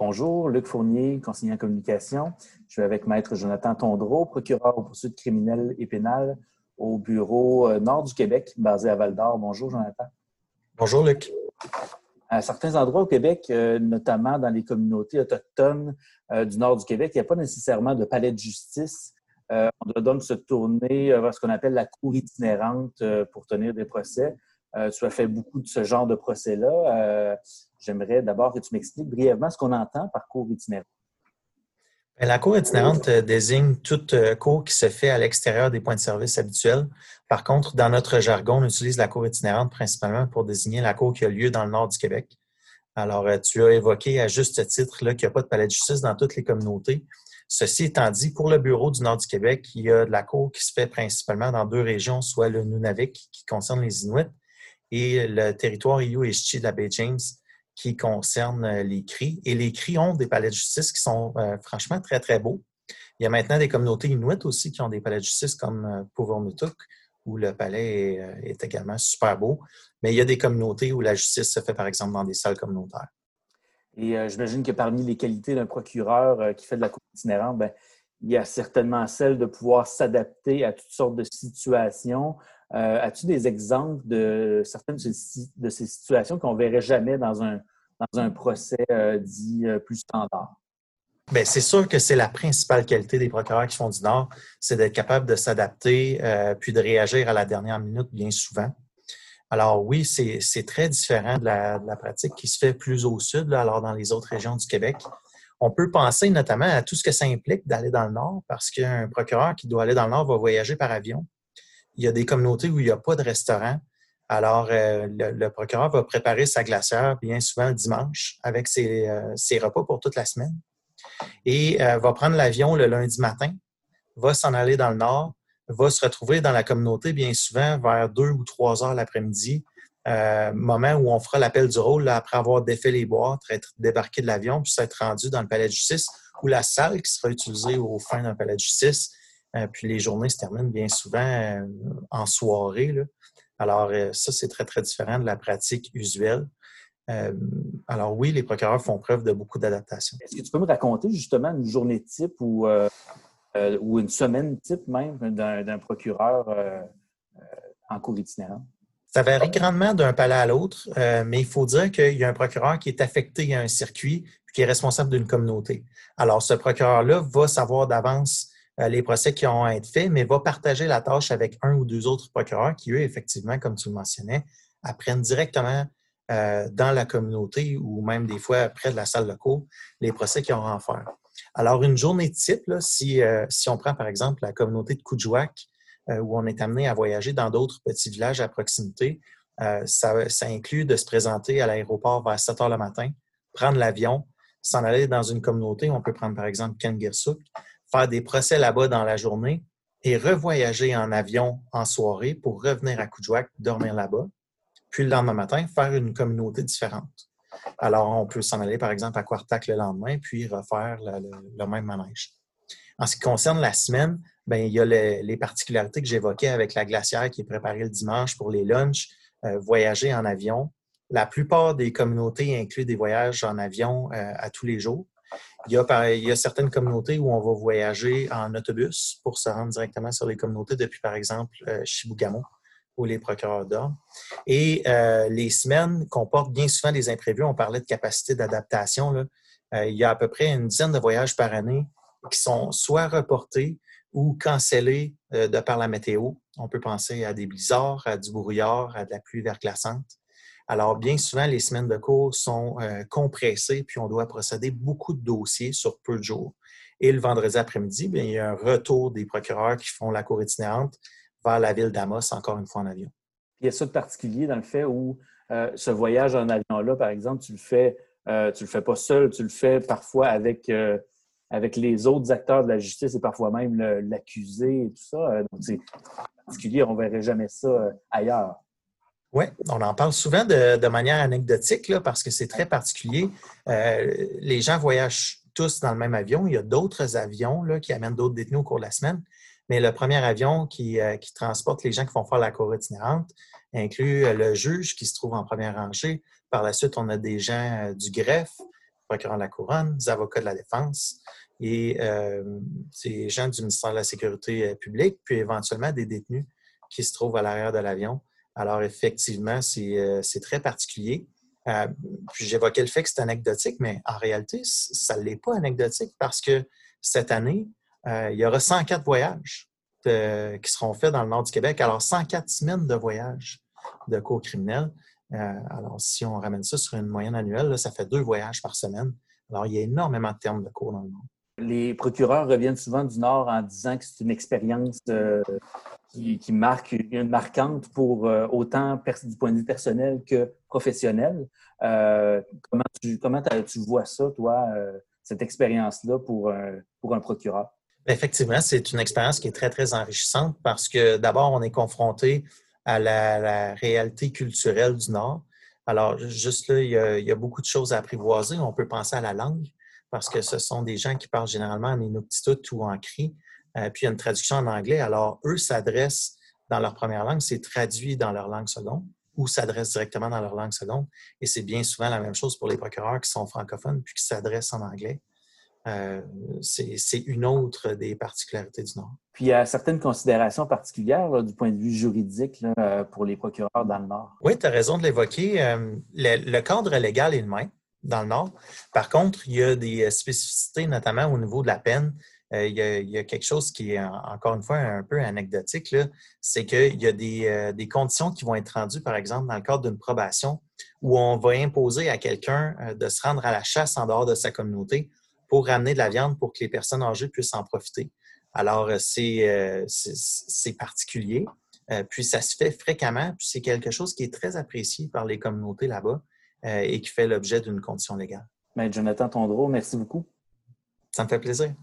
Bonjour, Luc Fournier, conseiller en communication. Je suis avec Maître Jonathan Tondreau, procureur aux poursuites criminelles et pénales au bureau euh, nord du Québec, basé à Val-d'Or. Bonjour, Jonathan. Bonjour, Luc. À certains endroits au Québec, euh, notamment dans les communautés autochtones euh, du nord du Québec, il n'y a pas nécessairement de palais de justice. on doit donc se tourner vers ce qu'on appelle la cour itinérante pour tenir des procès. Tu as fait beaucoup de ce genre de procès-là. J'aimerais d'abord que tu m'expliques brièvement ce qu'on entend par cour itinérante. Ben, la cour itinérante euh, désigne toute euh, cour qui se fait à l'extérieur des points de service habituels. Par contre, dans notre jargon, on utilise la cour itinérante principalement pour désigner la cour qui a lieu dans le nord du Québec. Alors, euh, tu as évoqué à juste titre qu'il n'y a pas de palais de justice dans toutes les communautés. Ceci étant dit, pour le bureau du nord du Québec, il y a de la cour qui se fait principalement dans deux régions, soit le Nunavik, qui concerne les Inuits, et le territoire Iou-Ishchi de la baie James, qui concerne euh, les cris. Et les cris ont des palais de justice qui sont euh, franchement très, très beaux. Il y a maintenant des communautés inuites aussi qui ont des palais de justice comme euh, où le palais est, également super beau. Mais il y a des communautés où la justice se fait, par exemple, dans des salles communautaires. Et j'imagine que parmi les qualités d'un procureur qui fait de la cour itinérante, ben, il y a certainement celle de pouvoir s'adapter à toutes sortes de situations, euh, as-tu des exemples de certaines de ces, situations qu'on verrait jamais dans un, dans un procès euh, dit euh, plus standard? Bien, c'est sûr que c'est la principale qualité des procureurs qui font du Nord, c'est d'être capable de s'adapter puis de réagir à la dernière minute bien souvent. Alors oui, c'est très différent de la, pratique qui se fait plus au sud, alors dans les autres régions du Québec. On peut penser notamment à tout ce que ça implique d'aller dans le Nord, parce qu'un procureur qui doit aller dans le Nord va voyager par avion il y a des communautés où il n'y a pas de restaurant. Alors, euh, le, procureur va préparer sa glacière bien souvent le dimanche avec ses, euh, repas pour toute la semaine et euh, va prendre l'avion le lundi matin, va s'en aller dans le nord, va se retrouver dans la communauté bien souvent vers deux ou trois heures l'après-midi, moment où on fera l'appel du rôle après avoir défait les boîtes, être débarqué de l'avion, puis s'être rendu dans le palais de justice ou la salle qui sera utilisée au fin d'un palais de justice euh, puis les journées se terminent bien souvent euh, en soirée. Alors, euh, ça, c'est très, très différent de la pratique usuelle. alors oui, les procureurs font preuve de beaucoup d'adaptation. Est-ce que tu peux me raconter justement une journée type ou, ou une semaine type même d'un procureur en cours itinérant? Ça varie grandement d'un palais à l'autre, mais il faut dire qu'il y a un procureur qui est affecté à un circuit qui est responsable d'une communauté. Alors, ce procureur-là va savoir d'avance euh, les procès qui ont à être faits, mais va partager la tâche avec un ou deux autres procureurs qui, eux, effectivement, comme tu le mentionnais, apprennent directement euh, dans la communauté ou même des fois près de la salle de cours les procès qu'ils ont à faire. Alors, une journée type, si, euh, si, on prend par exemple la communauté de Koujouak, où on est amené à voyager dans d'autres petits villages à proximité, ça, inclut de se présenter à l'aéroport vers 7 heures le matin, prendre l'avion, s'en aller dans une communauté. On peut prendre par exemple Kengirsuk, faire des procès là-bas dans la journée et revoyager en avion en soirée pour revenir à Koujouak, dormir là-bas, puis le lendemain matin, faire une communauté différente. Alors, on peut s'en aller, par exemple, à Quartac le lendemain, puis refaire le, même manège. En ce qui concerne la semaine, bien, il y a les, particularités que j'évoquais avec la glacière qui est préparée le dimanche pour les lunchs, euh, voyager en avion. La plupart des communautés incluent des voyages en avion euh, à tous les jours. Il y, a, certaines communautés où on va voyager en autobus pour se rendre directement sur les communautés depuis, par exemple, euh, Chibougamau, où les procureurs dorment. Et euh, les semaines comportent bien souvent des imprévus. On parlait de capacité d'adaptation. Il y a à peu près une dizaine de voyages par année qui sont soit reportés ou cancellés de par la météo. On peut penser à des blizzards, à du brouillard, à de la pluie verglaçante. Alors, bien souvent, les semaines de cours sont euh, compressées, puis on doit procéder beaucoup de dossiers sur peu de jours. Et le vendredi après-midi, il y a un retour des procureurs qui font la cour itinérante vers la ville d'Amos, encore une fois en avion. Il y a ça de particulier dans le fait où euh, ce voyage en avion-là, par exemple, tu le fais, euh, tu le fais pas seul, tu le fais parfois avec, avec les autres acteurs de la justice et parfois même l'accusé et tout ça. Donc, c'est particulier, on ne verrait jamais ça ailleurs. Oui, on en parle souvent de, manière anecdotique parce que c'est très particulier. Euh, les gens voyagent tous dans le même avion. Il y a d'autres avions là, qui amènent d'autres détenus au cours de la semaine. Mais le premier avion qui, euh, transporte les gens qui vont faire la cour itinérante inclut euh, le juge qui se trouve en première rangée. Par la suite, on a des gens du greffe, procureur de la Couronne, des avocats de la défense et des gens du ministère de la Sécurité publique, puis éventuellement des détenus qui se trouvent à l'arrière de l'avion. Alors, effectivement, c'est très particulier. puis j'évoquais le fait que c'est anecdotique, mais en réalité, ça ne l'est pas anecdotique parce que cette année, il y aura 104 voyages qui seront faits dans le nord du Québec. Alors, 104 semaines de voyages de cours criminels. Euh, alors, si on ramène ça sur une moyenne annuelle, ça fait deux voyages par semaine. Alors, il y a énormément de termes de cours dans le monde. Les procureurs reviennent souvent du Nord en disant que c'est une expérience euh, qui, marque une marquante pour euh, autant du point de vue personnel que professionnel. comment tu, comment tu vois ça, toi, cette expérience-là pour, pour un procureur? Effectivement, c'est une expérience qui est très, très enrichissante parce que d'abord, on est confronté à la, réalité culturelle du Nord. Alors, juste là, il y, a, beaucoup de choses à apprivoiser. On peut penser à la langue parce que ce sont des gens qui parlent généralement en inuktitut ou en cri. Euh, puis, il y a une traduction en anglais. Alors, eux s'adressent dans leur première langue, c'est traduit dans leur langue seconde ou s'adressent directement dans leur langue seconde. Et c'est bien souvent la même chose pour les procureurs qui sont francophones puis qui s'adressent en anglais. Euh, c'est une autre des particularités du Nord. Puis il y a certaines considérations particulières du point de vue juridique euh, pour les procureurs dans le Nord. Oui, tu as raison de l'évoquer. Euh, le, cadre légal est le même dans le Nord. Par contre, il y a des spécificités, notamment au niveau de la peine. il, y a, quelque chose qui est, encore une fois, un peu anecdotique. C'est qu'il y a des, des, conditions qui vont être rendues, par exemple, dans le cadre d'une probation, où on va imposer à quelqu'un de se rendre à la chasse en dehors de sa communauté pour ramener de la viande pour que les personnes âgées puissent en profiter. Alors, euh, euh, c'est particulier. Euh, puis, ça se fait fréquemment. Puis, c'est quelque chose qui est très apprécié par les communautés là-bas et qui fait l'objet d'une condition légale. Bien, Jonathan Tondreau, merci beaucoup. Ça me fait plaisir.